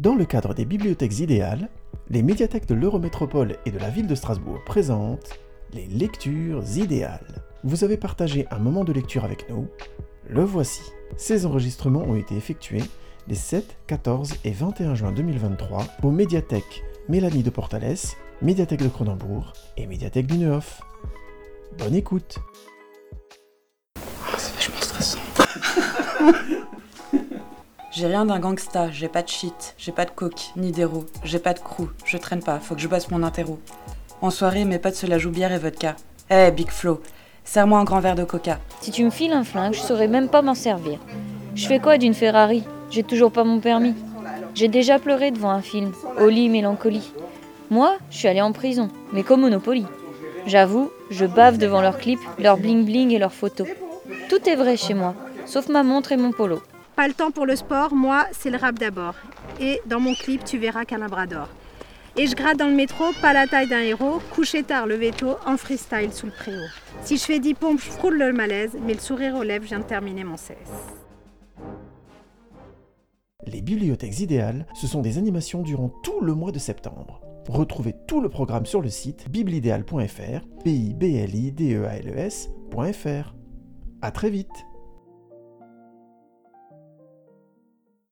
Dans le cadre des bibliothèques idéales, les médiathèques de l'Eurométropole et de la ville de Strasbourg présentent les lectures idéales. Vous avez partagé un moment de lecture avec nous, le voici. Ces enregistrements ont été effectués les 7, 14 et 21 juin 2023 aux médiathèques Mélanie de Portales, médiathèque de Cronenbourg et médiathèque du Neuf. Bonne écoute Ah, c'est vachement stressant. J'ai rien d'un gangsta, j'ai pas de shit, j'ai pas de coke, ni d'héros, j'ai pas de crew, je traîne pas, faut que je bosse mon interro. En soirée, mes potes se la jouent bière et vodka. Eh, Big Flo, serre-moi un grand verre de coca. Si tu me files un flingue, je saurais même pas m'en servir. Je fais quoi d'une Ferrari? J'ai toujours pas mon permis. J'ai déjà pleuré devant un film, Oli Mélancolie. Moi, je suis allée en prison, mais comme Monopoly. J'avoue, je bave devant leurs clips, leurs bling bling et leurs photos. Tout est vrai chez moi, sauf ma montre et mon polo. Pas le temps pour le sport, moi, c'est le rap d'abord. Et dans mon clip, tu verras qu'un labrador. Et je gratte dans le métro, pas la taille d'un héros, couché tard, levé tôt, en freestyle sous le préau. Si je fais 10 pompes, je frôle le malaise, mais le sourire aux lèvres, je viens de terminer mon CS. Les bibliothèques idéales, ce sont des animations durant tout le mois de septembre. Retrouvez tout le programme sur le site biblidéal.fr, p i b l i d e a l e s.fr. À très vite